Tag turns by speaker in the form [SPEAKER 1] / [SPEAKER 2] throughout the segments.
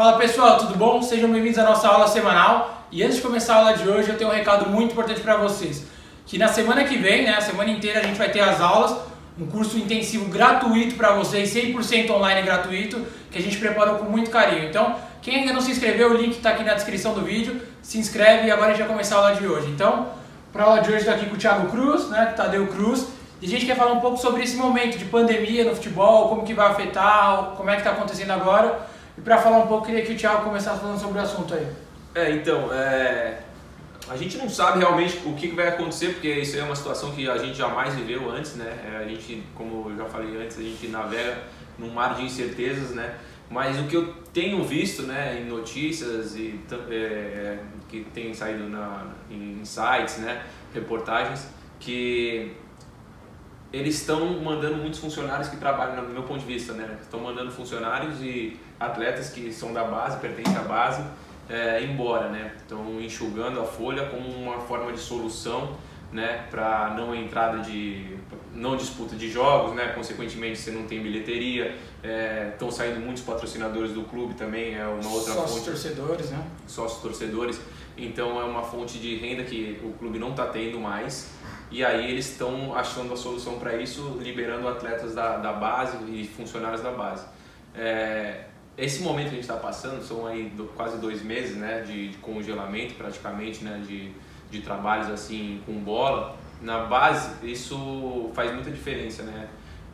[SPEAKER 1] Fala pessoal, tudo bom? Sejam bem-vindos à nossa aula semanal. E antes de começar a aula de hoje, eu tenho um recado muito importante para vocês. Que na semana que vem, né, a semana inteira, a gente vai ter as aulas, um curso intensivo gratuito para vocês, 100% online gratuito, que a gente preparou com muito carinho. Então, quem ainda não se inscreveu, o link está aqui na descrição do vídeo. Se inscreve e agora a gente vai começar a aula de hoje. Então, para a aula de hoje, estou aqui com o Thiago Cruz, né, Tadeu Cruz. E a gente quer falar um pouco sobre esse momento de pandemia no futebol, como que vai afetar, como é que está acontecendo agora. E para falar um pouco, queria que o Thiago começasse falando sobre o assunto aí.
[SPEAKER 2] É, então, é... a gente não sabe realmente o que vai acontecer, porque isso é uma situação que a gente jamais viveu antes, né? É, a gente, como eu já falei antes, a gente navega num mar de incertezas, né? Mas o que eu tenho visto, né, em notícias e é, que tem saído na, em sites, né, reportagens, que eles estão mandando muitos funcionários que trabalham, no meu ponto de vista, né? Estão mandando funcionários e atletas que são da base, pertencem à base, é, embora, né? Estão enxugando a folha como uma forma de solução, né? Para não entrada de, não disputa de jogos, né? Consequentemente, você não tem bilheteria. Estão é, saindo muitos patrocinadores do clube também, é uma outra
[SPEAKER 1] Sócios
[SPEAKER 2] fonte.
[SPEAKER 1] torcedores, né?
[SPEAKER 2] Sócios torcedores. Então é uma fonte de renda que o clube não está tendo mais. E aí eles estão achando a solução para isso, liberando atletas da, da base e funcionários da base. É, esse momento que a gente está passando são aí do, quase dois meses né, de, de, congelamento praticamente, né, de, de trabalhos assim com bola. Na base isso faz muita diferença, né?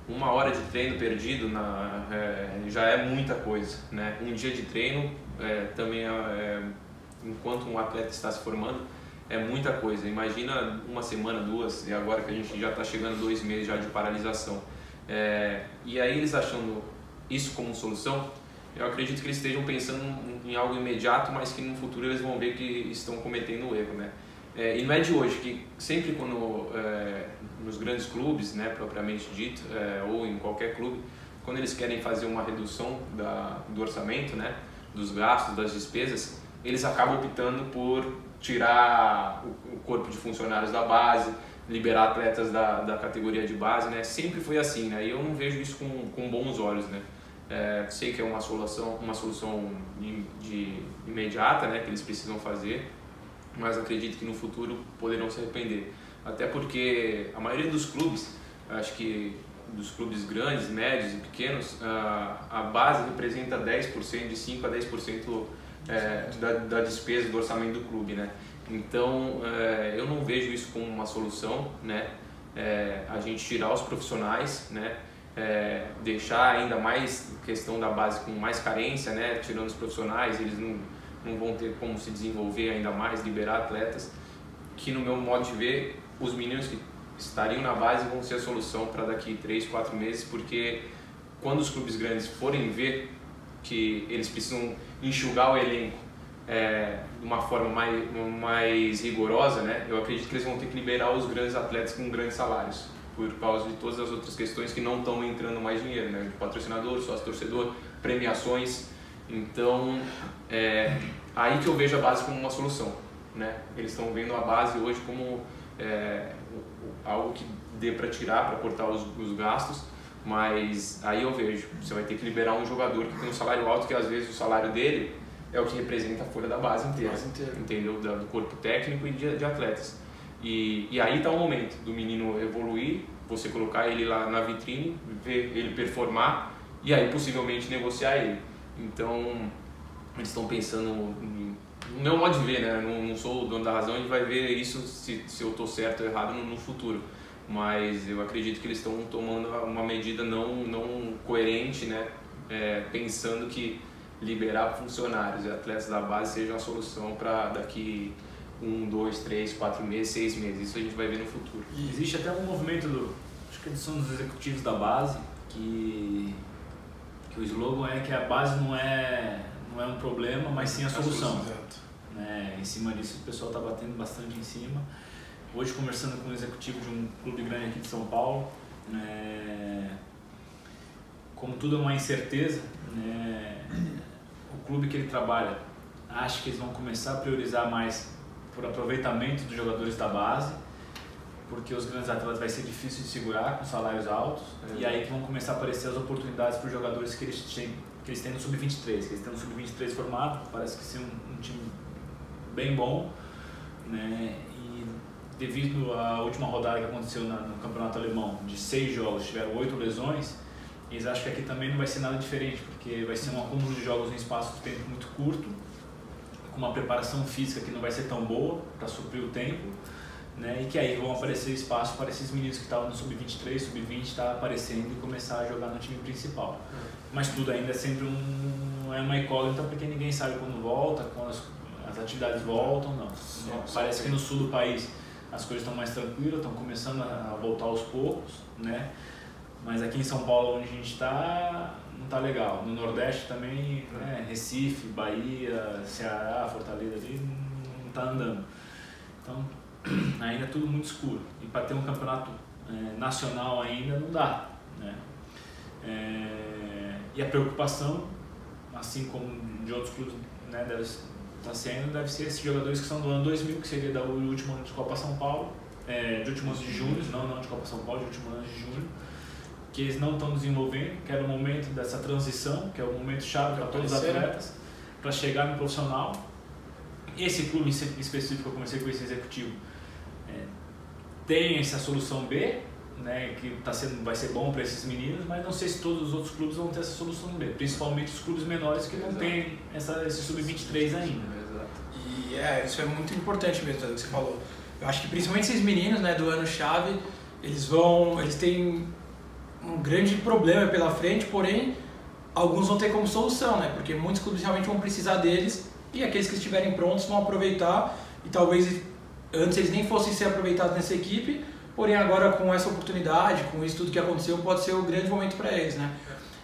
[SPEAKER 2] Uma hora de treino perdido na, é, já é muita coisa, né? Um dia de treino é, também é, é enquanto um atleta está se formando é muita coisa. Imagina uma semana, duas, e agora que a gente já está chegando dois meses já de paralisação. É, e aí eles achando isso como solução, eu acredito que eles estejam pensando em algo imediato, mas que no futuro eles vão ver que estão cometendo erro, né? É, e não é de hoje, que sempre quando é, nos grandes clubes, né, propriamente dito, é, ou em qualquer clube, quando eles querem fazer uma redução da, do orçamento, né, dos gastos, das despesas, eles acabam optando por tirar o, corpo de funcionários da base, liberar atletas da, da categoria de base, né? Sempre foi assim, né? E eu não vejo isso com, com bons olhos, né? É, sei que é uma solução, uma solução de, de, imediata, né? Que eles precisam fazer, mas acredito que no futuro poderão se arrepender. Até porque a maioria dos clubes, acho que dos clubes grandes, médios e pequenos, a, a base representa 10%, de 5 a 10% é, da, da, despesa do orçamento do clube, né? Então, é, eu não vejo isso como uma solução, né? É, a gente tirar os profissionais, né? É, deixar ainda mais questão da base com mais carência, né? Tirando os profissionais, eles não, não vão ter como se desenvolver ainda mais, liberar atletas. Que no meu modo de ver, os meninos que estariam na base vão ser a solução para daqui 3, 4 meses, porque quando os clubes grandes forem ver que eles precisam enxugar o elenco é, de uma forma mais, mais rigorosa, né? eu acredito que eles vão ter que liberar os grandes atletas com grandes salários, por causa de todas as outras questões que não estão entrando mais dinheiro, né? de patrocinador, sócio-torcedor, premiações. Então, é aí que eu vejo a base como uma solução. Né? Eles estão vendo a base hoje como é, algo que dê para tirar, para cortar os, os gastos, mas aí eu vejo, você vai ter que liberar um jogador que tem um salário alto, que às vezes o salário dele é o que representa a folha da base inteira, base inteira. entendeu? Do corpo técnico e de, de atletas. E, e aí está o momento do menino evoluir, você colocar ele lá na vitrine, ver ele performar e aí possivelmente negociar ele. Então, eles estão pensando no meu modo de ver, né? Não, não sou o dono da razão, a gente vai ver isso se, se eu estou certo ou errado no, no futuro mas eu acredito que eles estão tomando uma medida não, não coerente, né? É, pensando que liberar funcionários e atletas da base seja uma solução para daqui um, dois, três, quatro meses, seis meses. Isso a gente vai ver no futuro.
[SPEAKER 3] E existe até um movimento do, acho que eles são dos executivos da base que que o slogan é que a base não é não é um problema, mas sim a solução. A solução né? Em cima disso o pessoal está batendo bastante em cima. Hoje conversando com um executivo de um clube grande aqui de São Paulo, né, como tudo é uma incerteza, né, o clube que ele trabalha acha que eles vão começar a priorizar mais por aproveitamento dos jogadores da base porque os grandes atletas vai ser difícil de segurar com salários altos é. e aí que vão começar a aparecer as oportunidades para os jogadores que eles têm que eles têm no sub-23 que eles têm no sub-23 formado parece que ser um, um, time bem bom né devido à última rodada que aconteceu na, no campeonato alemão de seis jogos tiveram oito lesões eles acham que aqui também não vai ser nada diferente porque vai ser um acúmulo de jogos em espaço de tempo muito curto com uma preparação física que não vai ser tão boa para suprir o tempo né? E que aí vão aparecer espaço para esses meninos que estavam no sub-23, sub-20 estar tá aparecendo e começar a jogar no time principal. Uhum. Mas tudo ainda é sempre um, é uma incógnita porque ninguém sabe quando volta, quando as, as atividades voltam, não. Parece que no sul do país as coisas estão mais tranquilas, estão começando a voltar aos poucos, né? Mas aqui em São Paulo, onde a gente está, não está legal. No Nordeste também, né? Recife, Bahia, Ceará, Fortaleza ali, não está andando. Então, ainda é tudo muito escuro. E para ter um campeonato é, nacional ainda não dá. Né? É, e a preocupação, assim como de outros clubes né, deve estar tá sendo, deve ser esses jogadores que são do ano 2000, que seria do último ano de Copa São Paulo, é, de último ano de junho, não, não de Copa São Paulo, de último ano de junho, que eles não estão desenvolvendo, que era o momento dessa transição, que é o momento chave para todos os atletas, para chegar no profissional. Esse clube em específico, eu comecei com esse executivo, tem essa solução B, né, que tá sendo, vai ser bom para esses meninos, mas não sei se todos os outros clubes vão ter essa solução B, principalmente os clubes menores que não Exato. têm essa, esse sub-23 ainda.
[SPEAKER 1] Exato. E é, isso é muito importante mesmo, o que você falou. Eu acho que principalmente esses meninos né, do ano-chave, eles vão, eles têm um grande problema pela frente, porém alguns vão ter como solução, né? Porque muitos clubes realmente vão precisar deles e aqueles que estiverem prontos vão aproveitar e talvez antes eles nem fossem ser aproveitados nessa equipe, porém agora com essa oportunidade, com isso tudo que aconteceu, pode ser o grande momento para eles, né?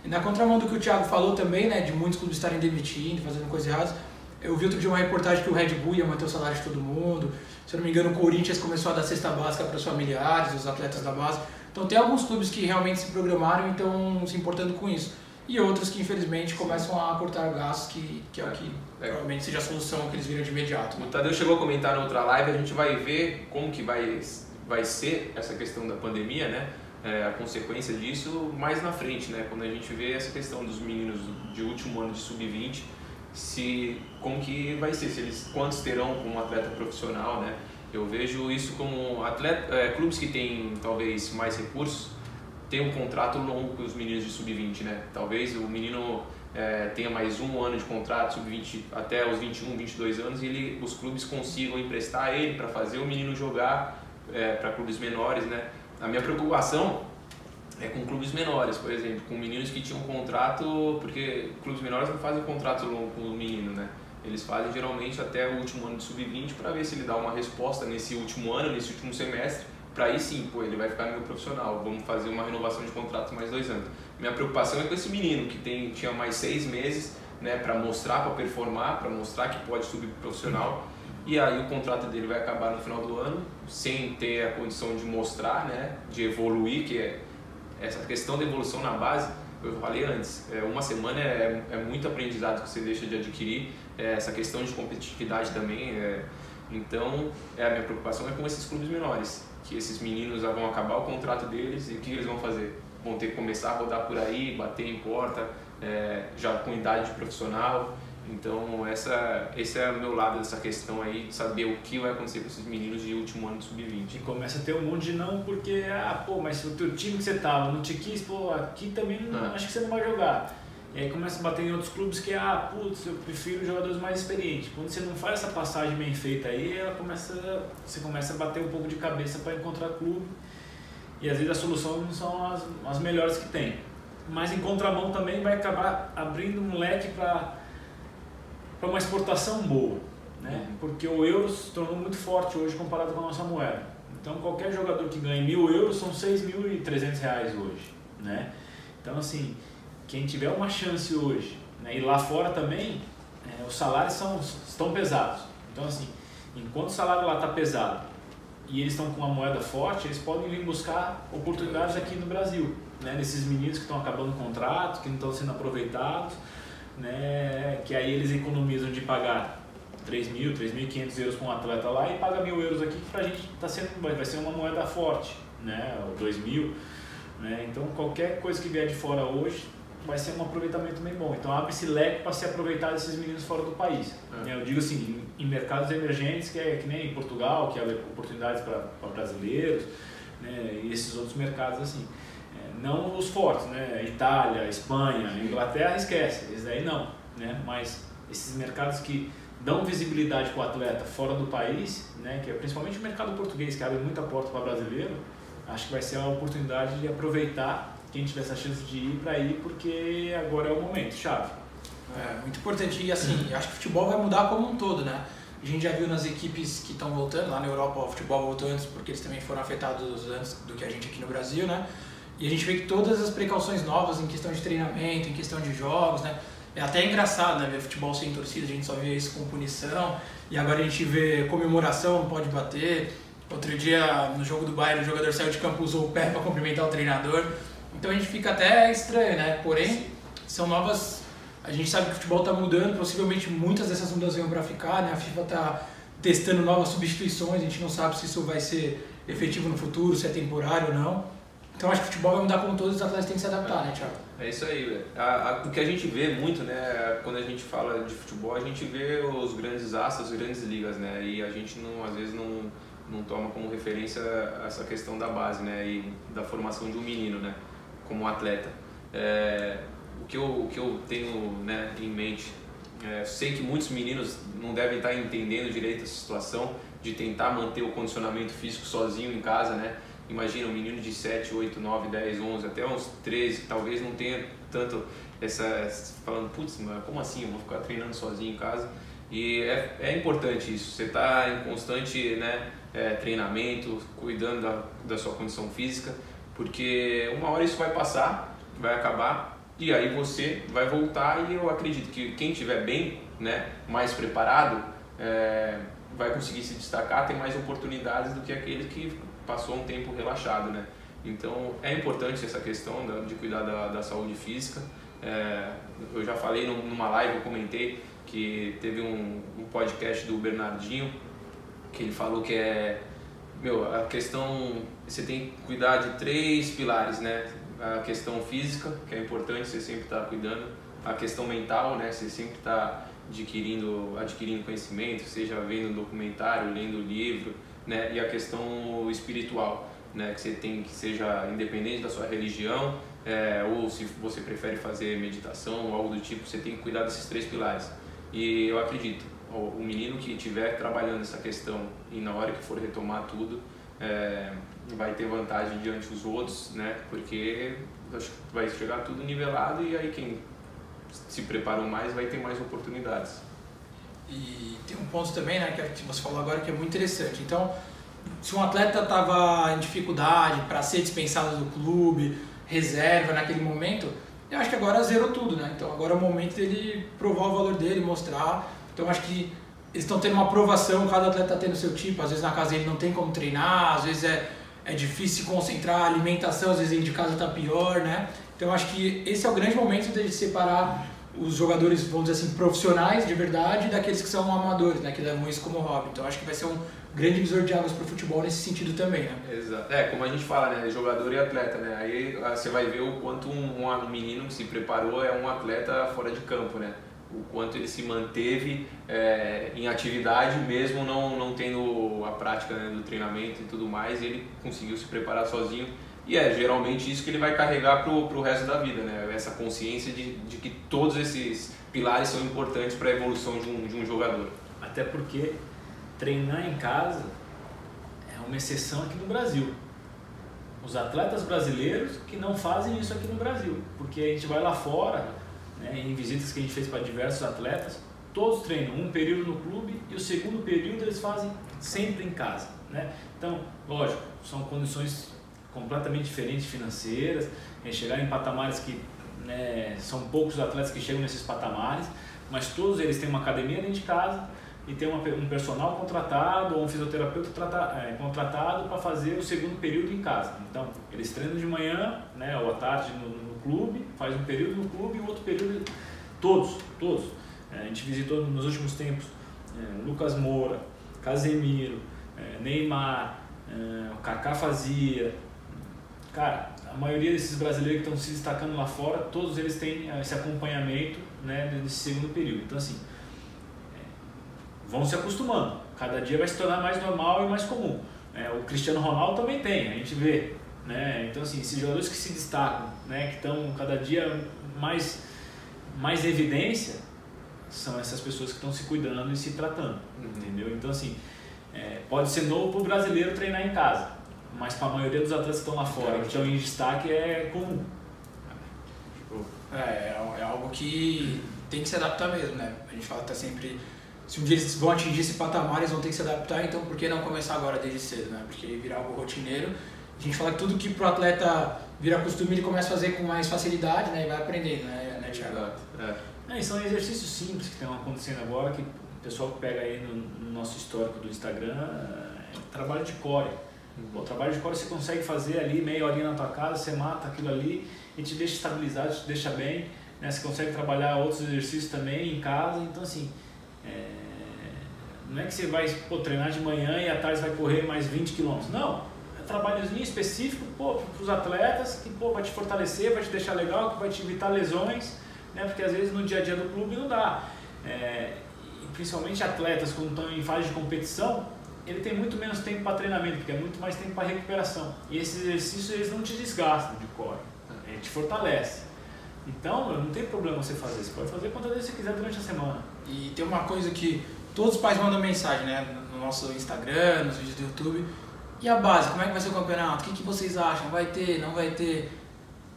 [SPEAKER 1] E na contramão do que o Thiago falou também, né, de muitos clubes estarem demitindo, fazendo coisas erradas, eu vi outro dia uma reportagem que o Red Bull ia manter o salário de todo mundo, se eu não me engano o Corinthians começou a dar cesta básica para os familiares, os atletas da base, então tem alguns clubes que realmente se programaram e estão se importando com isso e outros que infelizmente começam a cortar gastos, que, que é o que provavelmente seja a solução que eles viram de imediato.
[SPEAKER 2] O Tadeu chegou a comentar na outra live, a gente vai ver como que vai, vai ser essa questão da pandemia, né? É, a consequência disso mais na frente, né? Quando a gente vê essa questão dos meninos de último ano de sub-20, se como que vai ser, se eles quantos terão como atleta profissional, né? Eu vejo isso como atleta, é, clubes que têm talvez mais recursos ter um contrato longo com os meninos de sub-20, né? Talvez o menino é, tenha mais um ano de contrato, sub-20 até os 21, 22 anos, e ele, os clubes consigam emprestar ele para fazer o menino jogar é, para clubes menores, né? A minha preocupação é com clubes menores, por exemplo, com meninos que tinham contrato, porque clubes menores não fazem contrato longo com o menino, né? Eles fazem geralmente até o último ano de sub-20 para ver se ele dá uma resposta nesse último ano, nesse último semestre, para aí sim, pô, ele vai ficar meu profissional, vamos fazer uma renovação de contrato mais dois anos. Minha preocupação é com esse menino que tem, tinha mais seis meses né, para mostrar, para performar, para mostrar que pode subir para profissional. E aí o contrato dele vai acabar no final do ano, sem ter a condição de mostrar, né, de evoluir, que é essa questão da evolução na base, eu falei antes, é, uma semana é, é muito aprendizado que você deixa de adquirir, é, essa questão de competitividade também. É, então, é, a minha preocupação é com esses clubes menores que esses meninos vão acabar o contrato deles e o que eles vão fazer? Vão ter que começar a rodar por aí, bater em porta, é, já com idade profissional. Então, essa, esse é o meu lado dessa questão aí, de saber o que vai acontecer com esses meninos de último ano de sub-20.
[SPEAKER 3] E começa a ter um monte de não, porque, ah, pô, mas o teu time que você tava não te quis, pô, aqui também não, ah. acho que você não vai jogar. E aí começa a bater em outros clubes que, ah, putz, eu prefiro jogadores mais experientes. Quando você não faz essa passagem bem feita aí, ela começa, você começa a bater um pouco de cabeça para encontrar clube. E às vezes as soluções não são as, as melhores que tem. Mas em contramão também vai acabar abrindo um leque para uma exportação boa. Né? Uhum. Porque o euro se tornou muito forte hoje comparado com a nossa moeda. Então qualquer jogador que ganhe mil euros são 6.300 reais hoje. Né? Então assim quem tiver uma chance hoje, né, e lá fora também, é, os salários são, estão pesados. Então, assim, enquanto o salário lá está pesado e eles estão com uma moeda forte, eles podem vir buscar oportunidades aqui no Brasil, né, nesses meninos que estão acabando o contrato, que não estão sendo aproveitados, né, que aí eles economizam de pagar 3 mil, 3.500 euros para um atleta lá e paga mil euros aqui, que para a gente tá sendo, vai ser uma moeda forte, né? Ou 2 mil. Né? Então, qualquer coisa que vier de fora hoje vai ser um aproveitamento bem bom. Então, abre-se leque para se aproveitar desses meninos fora do país. É. Eu digo assim, em mercados emergentes, que é que nem em Portugal, que abre oportunidades para brasileiros, né? e esses outros mercados assim. Não os fortes, né? Itália, Espanha, Inglaterra, esquece, esses aí não. Né? Mas esses mercados que dão visibilidade para o atleta fora do país, né? que é principalmente o mercado português, que abre muita porta para brasileiro, acho que vai ser uma oportunidade de aproveitar quem tiver essa chance de ir para ir, porque agora é o momento, chave.
[SPEAKER 1] É, muito importante. E assim, acho que o futebol vai mudar como um todo, né? A gente já viu nas equipes que estão voltando, lá na Europa o futebol voltou antes, porque eles também foram afetados antes do que a gente aqui no Brasil, né? E a gente vê que todas as precauções novas em questão de treinamento, em questão de jogos, né? É até engraçado, né? Ver futebol sem torcida, a gente só vê isso com punição. E agora a gente vê comemoração, não pode bater. Outro dia, no jogo do Bayern, o jogador saiu de campo, usou o pé para cumprimentar o treinador. Então a gente fica até estranho, né? Porém, são novas. A gente sabe que o futebol está mudando, possivelmente muitas dessas mudanças vão para ficar, né? A FIFA está testando novas substituições, a gente não sabe se isso vai ser efetivo no futuro, se é temporário ou não. Então acho que o futebol vai mudar como todos os atletas têm que se adaptar, né, Thiago?
[SPEAKER 2] É isso aí, velho. O que a gente vê muito, né, quando a gente fala de futebol, a gente vê os grandes astros, as grandes ligas, né, e a gente não, às vezes não, não toma como referência essa questão da base, né, e da formação de um menino, né, como atleta. É, o, que eu, o que eu tenho né, em mente, é, sei que muitos meninos não devem estar entendendo direito essa situação de tentar manter o condicionamento físico sozinho em casa, né, Imagina um menino de 7, 8, 9, 10, 11, até uns 13, que talvez não tenha tanto essa. falando, putz, como assim? Eu vou ficar treinando sozinho em casa. E é, é importante isso, você está em constante né, é, treinamento, cuidando da, da sua condição física, porque uma hora isso vai passar, vai acabar, e aí você vai voltar. E eu acredito que quem estiver bem, né, mais preparado, é, vai conseguir se destacar, tem mais oportunidades do que aquele que passou um tempo relaxado, né? Então é importante essa questão de cuidar da, da saúde física. É, eu já falei numa live, eu comentei que teve um, um, podcast do Bernardinho que ele falou que é meu a questão você tem que cuidar de três pilares, né? A questão física que é importante você sempre estar tá cuidando, a questão mental, né? Você sempre está adquirindo adquirindo conhecimento, seja vendo um documentário, lendo livro né? E a questão espiritual, né? Que você tem que seja independente da sua religião, é, ou se você prefere fazer meditação ou algo do tipo, você tem que cuidar desses três pilares. E eu acredito, o, menino que estiver trabalhando essa questão e na hora que for retomar tudo, é, vai ter vantagem diante dos outros, né? Porque vai chegar tudo nivelado e aí quem se preparou mais vai ter mais oportunidades.
[SPEAKER 1] E tem um ponto também, né, é que você falou agora que é muito interessante. Então, se um atleta estava em dificuldade para ser dispensado do clube, reserva naquele momento, eu acho que agora zerou tudo, né? Então agora é o momento dele provar o valor dele, mostrar. Então acho que eles estão tendo uma aprovação, cada atleta está tendo seu tipo, às vezes na casa ele não tem como treinar, às vezes é, é difícil se concentrar, alimentação às vezes ele de casa está pior, né? Então acho que esse é o grande momento de separar os jogadores, vamos dizer assim, profissionais de verdade daqueles que são amadores, né, que levam isso como hobby. Então acho que vai ser um grande divisor de águas para o futebol nesse sentido também, né?
[SPEAKER 2] Exato. É, como a gente fala, né, jogador e atleta, né? Aí ah, você vai ver o quanto um, um menino que se preparou é um atleta fora de campo, né? O quanto ele se manteve é, em atividade mesmo não, não tendo a prática né, do treinamento e tudo mais, e ele conseguiu se preparar sozinho e é geralmente isso que ele vai carregar pro, pro resto da vida, né? Essa consciência de, de que todos esses pilares são importantes para a evolução de um, de um jogador.
[SPEAKER 3] Até porque treinar em casa é uma exceção aqui no Brasil. Os atletas brasileiros que não fazem isso aqui no Brasil, porque a gente vai lá fora, né, em visitas que a gente fez para diversos atletas, todos treinam um período no clube e o segundo período eles fazem sempre em casa, né? Então, lógico, são condições completamente diferentes financeiras, em chegar em patamares que né, são poucos atletas que chegam nesses patamares, mas todos eles têm uma academia dentro de casa e tem uma, um personal contratado ou um fisioterapeuta trata, é, contratado para fazer o segundo período em casa. Então, eles treinam de manhã né, ou à tarde no, no clube, faz um período no clube e outro período, todos, todos. É, a gente visitou nos últimos tempos é, Lucas Moura, Casemiro, é, Neymar, é, o Kaká fazia. Cara, a maioria desses brasileiros que estão se destacando lá fora, todos eles têm é, esse acompanhamento né, nesse segundo período. Então, assim, é, vão se acostumando. Cada dia vai se tornar mais normal e mais comum. É, o Cristiano Ronaldo também tem, a gente vê. Né? Então, assim, esses jogadores que se destacam, né, que estão cada dia mais, mais evidência, são essas pessoas que estão se cuidando e se tratando, uhum. entendeu? Então, assim, é, pode ser novo para o brasileiro treinar em casa, mas para a maioria dos atletas que estão lá fora, que estão em destaque, é comum.
[SPEAKER 1] É, é, é algo que tem que se adaptar mesmo, né? A gente fala que tá sempre se um dia eles vão atingir esse patamar, eles vão ter que se adaptar, então por que não começar agora desde cedo, né? Porque virar algo rotineiro. A gente fala que tudo que pro atleta vira costume, ele começa a fazer com mais facilidade, né? E vai aprendendo, né, né Thiago?
[SPEAKER 3] É. É, e são exercícios simples que estão acontecendo agora, que o pessoal que pega aí no, no nosso histórico do Instagram, é trabalho de core. Uhum. O trabalho de core você consegue fazer ali meia horinha na tua casa, você mata aquilo ali e te deixa estabilizado, te deixa bem. Né? Você consegue trabalhar outros exercícios também em casa. Então, assim, é, não é que você vai pô, treinar de manhã e à tarde vai correr mais 20 quilômetros. Não. É trabalhozinho específico para os atletas que pô, vai te fortalecer, vai te deixar legal, que vai te evitar lesões, né? porque às vezes no dia a dia do clube não dá. É, principalmente atletas quando estão em fase de competição, ele tem muito menos tempo para treinamento, porque é muito mais tempo para recuperação. E esses exercícios eles não te desgastam de core, ele te fortalece. Então, não tem problema você fazer, você pode fazer quantas vezes você quiser durante a semana.
[SPEAKER 1] E tem uma coisa que todos os pais mandam mensagem, né? No nosso Instagram, nos vídeos do YouTube. E a base, como é que vai ser o campeonato? O que, que vocês acham? Vai ter, não vai ter?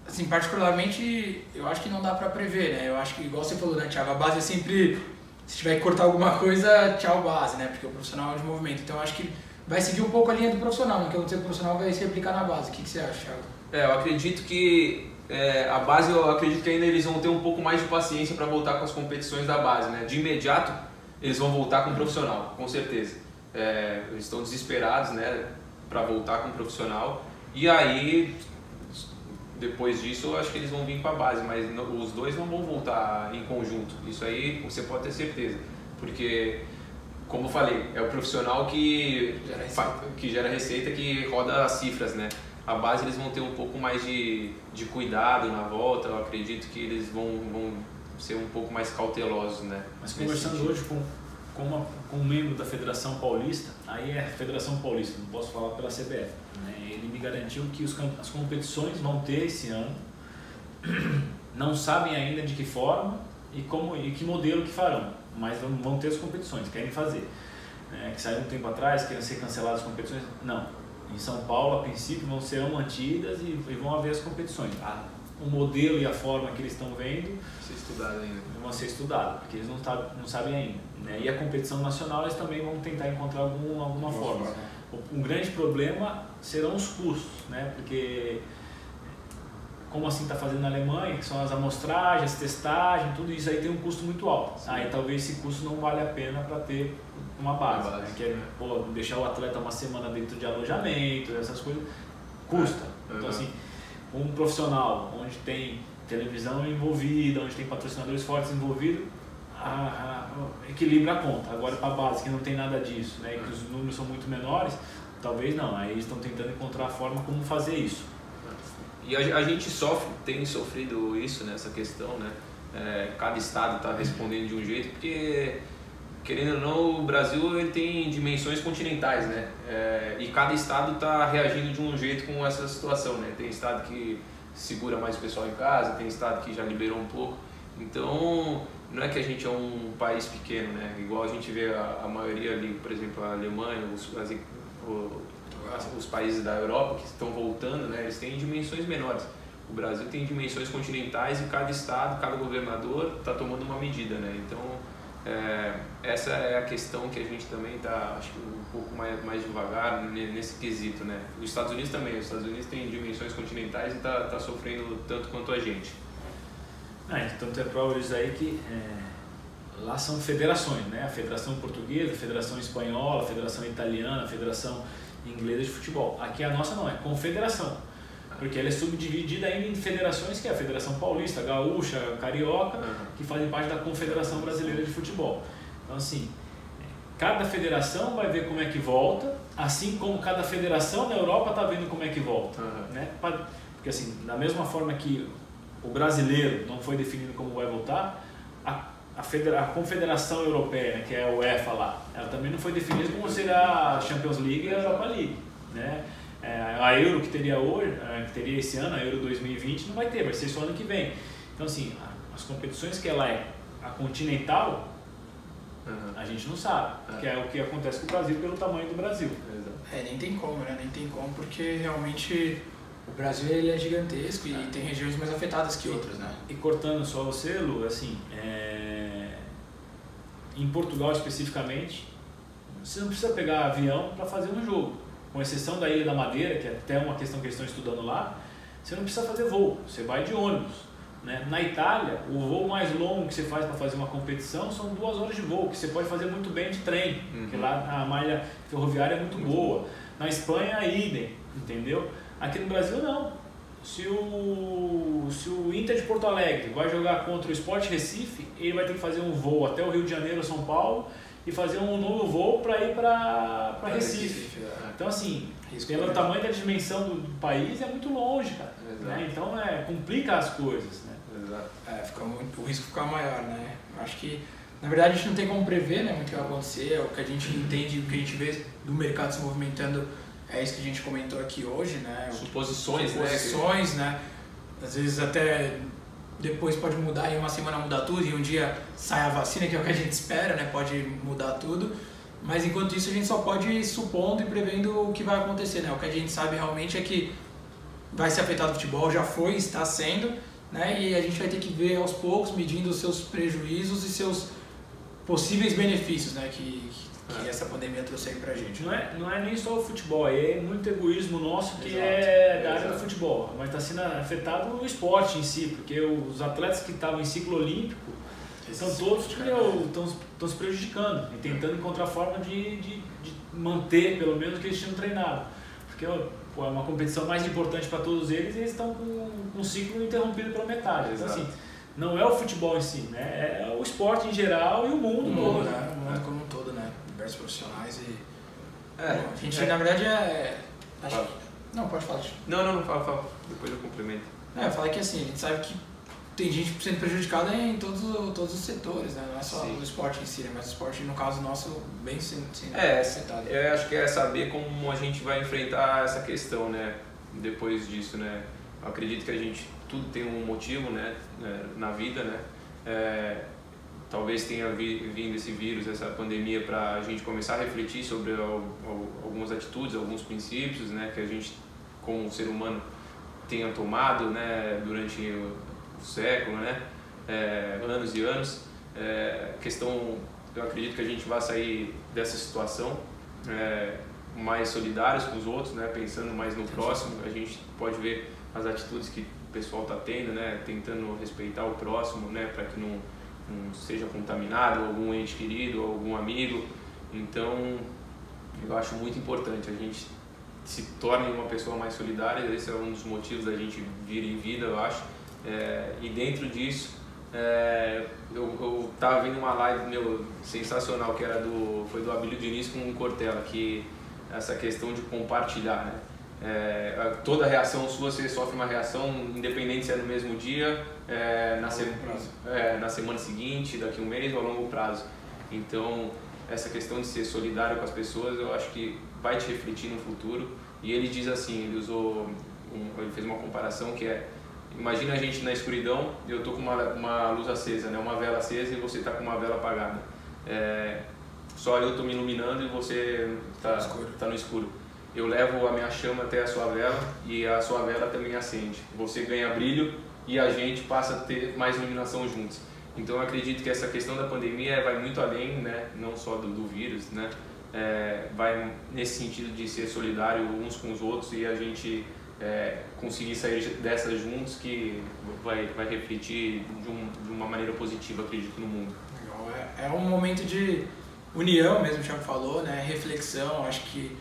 [SPEAKER 1] Assim, particularmente, eu acho que não dá pra prever, né? Eu acho que, igual você falou, né, Thiago? A base é sempre, se tiver que cortar alguma coisa, tchau base, né? Porque o profissional é de movimento. Então, acho que vai seguir um pouco a linha do profissional, né? Que o profissional vai se aplicar na base. O que, que você acha, Thiago?
[SPEAKER 2] É, eu acredito que é, a base, eu acredito que ainda eles vão ter um pouco mais de paciência para voltar com as competições da base, né? De imediato, eles vão voltar com o profissional, com certeza. É, eles estão desesperados, né, para voltar com o profissional. E aí, depois disso, eu acho que eles vão vir com a base, mas os dois não vão voltar em conjunto. Isso aí você pode ter certeza, porque como eu falei, é o profissional que gera receita, que, gera receita, que roda as cifras, né? A base eles vão ter um pouco mais de, de cuidado na volta, eu acredito que eles vão, vão ser um pouco mais cautelosos, né?
[SPEAKER 3] Mas conversando hoje com, com, uma, com um membro da Federação Paulista, aí é a Federação Paulista, não posso falar pela CBF, né? ele me garantiu que os, as competições vão ter esse ano, não sabem ainda de que forma e, como, e que modelo que farão, mas vão, vão ter as competições, querem fazer. É, que saiu um tempo atrás, querem ser canceladas as competições, não. Em São Paulo, a princípio, vão serão mantidas e, e vão haver as competições. Ah, o modelo e a forma que eles estão vendo
[SPEAKER 2] ser estudado ainda.
[SPEAKER 3] vão ser estudados, porque eles não, tá, não sabem ainda. Né? E a competição nacional eles também vão tentar encontrar algum, alguma forma. Um grande problema serão os custos, né? porque como assim está fazendo na Alemanha, que são as amostragens, testagem, tudo isso aí tem um custo muito alto. Sim. Aí talvez esse custo não vale a pena para ter uma base, base. Né? que é pô, deixar o atleta uma semana dentro de alojamento, essas coisas, custa. Uhum. Então assim, um profissional onde tem televisão envolvida, onde tem patrocinadores fortes envolvidos, a, a, equilibra a conta. Agora para a base que não tem nada disso, né, que os números são muito menores, talvez não. Aí eles estão tentando encontrar a forma como fazer isso.
[SPEAKER 2] E a, a gente sofre, tem sofrido isso nessa questão, né? É, cada estado está respondendo de um jeito, porque querendo ou não, o Brasil ele tem dimensões continentais, né? É, e cada estado está reagindo de um jeito com essa situação, né? Tem estado que segura mais o pessoal em casa, tem estado que já liberou um pouco. Então, não é que a gente é um país pequeno, né? Igual a gente vê a, a maioria ali, por exemplo, a Alemanha, os, as, os países da Europa que estão voltando, né? Eles têm dimensões menores. O Brasil tem dimensões continentais e cada estado, cada governador está tomando uma medida, né? Então, é, essa é a questão que a gente também está, acho que um pouco mais, mais devagar nesse quesito, né? Os Estados Unidos também, os Estados Unidos têm dimensões continentais e está tá sofrendo tanto quanto a gente.
[SPEAKER 3] Ah, tanto é prova disso aí que é, lá são federações, né? A Federação Portuguesa, a Federação Espanhola, a Federação Italiana, a Federação Inglesa de Futebol. Aqui a nossa não, é Confederação porque ela é subdividida ainda em federações, que é a Federação Paulista, Gaúcha, Carioca, que fazem parte da Confederação Brasileira de Futebol. Então, assim, cada federação vai ver como é que volta, assim como cada federação na Europa está vendo como é que volta.
[SPEAKER 2] Uhum.
[SPEAKER 3] Né? Porque assim, da mesma forma que o brasileiro não foi definido como vai voltar, a, a, federa, a Confederação Europeia, né, que é a UEFA lá, ela também não foi definida como será a Champions League e a Europa League. Né? É, a Euro que teria hoje, que teria esse ano, a Euro 2020, não vai ter, vai ser só ano que vem. Então assim, as competições que ela é a continental, uhum. a gente não sabe, uhum. que é o que acontece com o Brasil pelo tamanho do Brasil.
[SPEAKER 1] É, nem tem como, né? Nem tem como, porque realmente o Brasil ele é gigantesco e é. tem regiões mais afetadas que outras, né?
[SPEAKER 3] E cortando só o selo, assim, é... em Portugal especificamente, você não precisa pegar avião para fazer um jogo. Com exceção da Ilha da Madeira, que é até uma questão que eles estão estudando lá, você não precisa fazer voo, você vai de ônibus. Né? Na Itália, o voo mais longo que você faz para fazer uma competição são duas horas de voo, que você pode fazer muito bem de trem, uhum. porque lá a malha ferroviária é muito boa. Na Espanha, idem, entendeu? Aqui no Brasil, não. Se o, se o Inter de Porto Alegre vai jogar contra o Sport Recife, ele vai ter que fazer um voo até o Rio de Janeiro, São Paulo, e fazer um novo voo para ir para Recife. Recife é. Então, assim, Risco pelo tamanho da dimensão do país, é muito longe, cara. Né? Então, é, complica as coisas. Né?
[SPEAKER 1] Exato. É, fica o risco fica maior, né? Acho que, na verdade, a gente não tem como prever né, o que vai acontecer, é o que a gente entende, o que a gente vê do mercado se movimentando, é isso que a gente comentou aqui hoje, né?
[SPEAKER 2] Suposições,
[SPEAKER 1] Suposições, né? né? Às vezes até depois pode mudar, em uma semana mudar tudo, e um dia sai a vacina, que é o que a gente espera, né? Pode mudar tudo. Mas enquanto isso a gente só pode ir supondo e prevendo o que vai acontecer, né? O que a gente sabe realmente é que vai ser afetado o futebol, já foi, está sendo, né? E a gente vai ter que ver aos poucos, medindo os seus prejuízos e seus possíveis benefícios, né? Que, que é. essa pandemia trouxe aí pra gente.
[SPEAKER 3] Não é, não é nem só o futebol, é muito egoísmo nosso que Exato. é da área do futebol, mas está sendo afetado o esporte em si, porque os atletas que estavam em ciclo olímpico são todos que estão se prejudicando e tentando encontrar forma de, de, de, manter pelo menos o que eles tinham treinado. Porque pô, é uma competição mais importante para todos eles e eles estão com, com um ciclo interrompido pela metade. Então, assim, não é o futebol em si, né? É o esporte em geral e o mundo,
[SPEAKER 1] o mundo. Né? O mundo como um todo, né? Diversos profissionais e. É, Bom, a gente, é. na verdade, é. Acho que... Não, pode falar.
[SPEAKER 2] Não, não, não, fala, fala. Depois eu complemento.
[SPEAKER 1] É, eu falei que assim, a gente sabe que tem gente sendo prejudicada em todos, todos os setores, né? Não é só Sim. o esporte em si, né? mas o esporte, no caso nosso, bem sim, sim
[SPEAKER 2] é, afetado. Eu acho que é saber como a gente vai enfrentar essa questão, né? Depois disso, né? Eu acredito que a gente, tudo tem um motivo, né? É, na vida, né? É, talvez tenha vindo esse vírus, essa pandemia, para a gente começar a refletir sobre algumas atitudes, alguns princípios, né? Que a gente, como ser humano, tenha tomado, né? Durante século, né? É, anos e anos. É, questão, eu acredito que a gente vai sair dessa situação é, mais solidários com os outros, né? Pensando mais no próximo, a gente pode ver as atitudes que o pessoal está tendo, né? Tentando respeitar o próximo, né? Para que não, não seja contaminado algum ente querido, algum amigo. Então, eu acho muito importante a gente se torne uma pessoa mais solidária. Esse é um dos motivos da gente vir em vida, eu acho. É, e dentro disso, é, eu, eu tava vendo uma live meu, sensacional que era do foi do Abílio Diniz com o Cortella, que essa questão de compartilhar, né? É, toda reação sua você sofre uma reação independente se é no mesmo dia, é, na, se, é, na semana seguinte, daqui a um mês ou a longo prazo. Então essa questão de ser solidário com as pessoas, eu acho que vai te refletir no futuro. E ele diz assim, ele usou, um, ele fez uma comparação que é Imagina a gente na escuridão e eu tô com uma, uma luz acesa, né? uma vela acesa e você está com uma vela apagada. É, só eu estou me iluminando e você está tá no escuro. Eu levo a minha chama até a sua vela e a sua vela também acende. Você ganha brilho e a gente passa a ter mais iluminação juntos. Então eu acredito que essa questão da pandemia vai muito além, né? não só do, do vírus, né? É, vai nesse sentido de ser solidário uns com os outros e a gente é, conseguir sair dessa juntos que vai, vai refletir de, um, de uma maneira positiva, acredito, no mundo.
[SPEAKER 1] É, é um momento de união mesmo, o Thiago falou, né? reflexão, acho que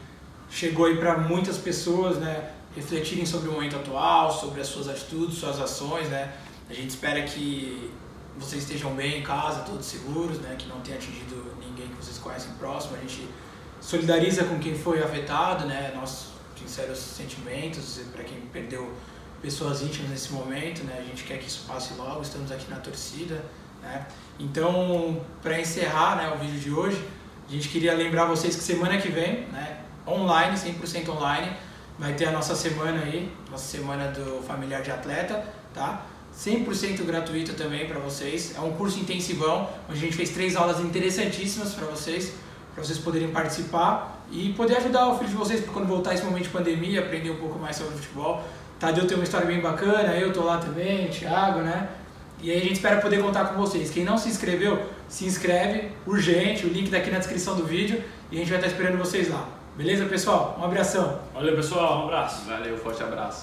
[SPEAKER 1] chegou aí para muitas pessoas, né? Refletirem sobre o momento atual, sobre as suas atitudes, suas ações, né? A gente espera que vocês estejam bem em casa, todos seguros, né? Que não tenha atingido ninguém que vocês conhecem próximo. A gente solidariza com quem foi afetado, né? Nossos sinceros sentimentos para quem perdeu pessoas íntimas nesse momento, né? A gente quer que isso passe logo, estamos aqui na torcida, né? Então, para encerrar, né, o vídeo de hoje, a gente queria lembrar vocês que semana que vem, né, online, 100% online, vai ter a nossa semana aí, nossa semana do familiar de atleta, tá? 100% gratuito também para vocês. É um curso intensivão, onde a gente fez três aulas interessantíssimas para vocês, para vocês poderem participar e poder ajudar o filho de vocês quando voltar esse momento de pandemia, aprender um pouco mais sobre futebol. Tadeu tem uma história bem bacana, eu tô lá também, Thiago, né? E aí a gente espera poder contar com vocês. Quem não se inscreveu, se inscreve, urgente, o link daqui na descrição do vídeo e a gente vai estar esperando vocês lá. Beleza, pessoal? Um abração.
[SPEAKER 3] Valeu, pessoal. Um abraço.
[SPEAKER 2] Valeu, forte abraço.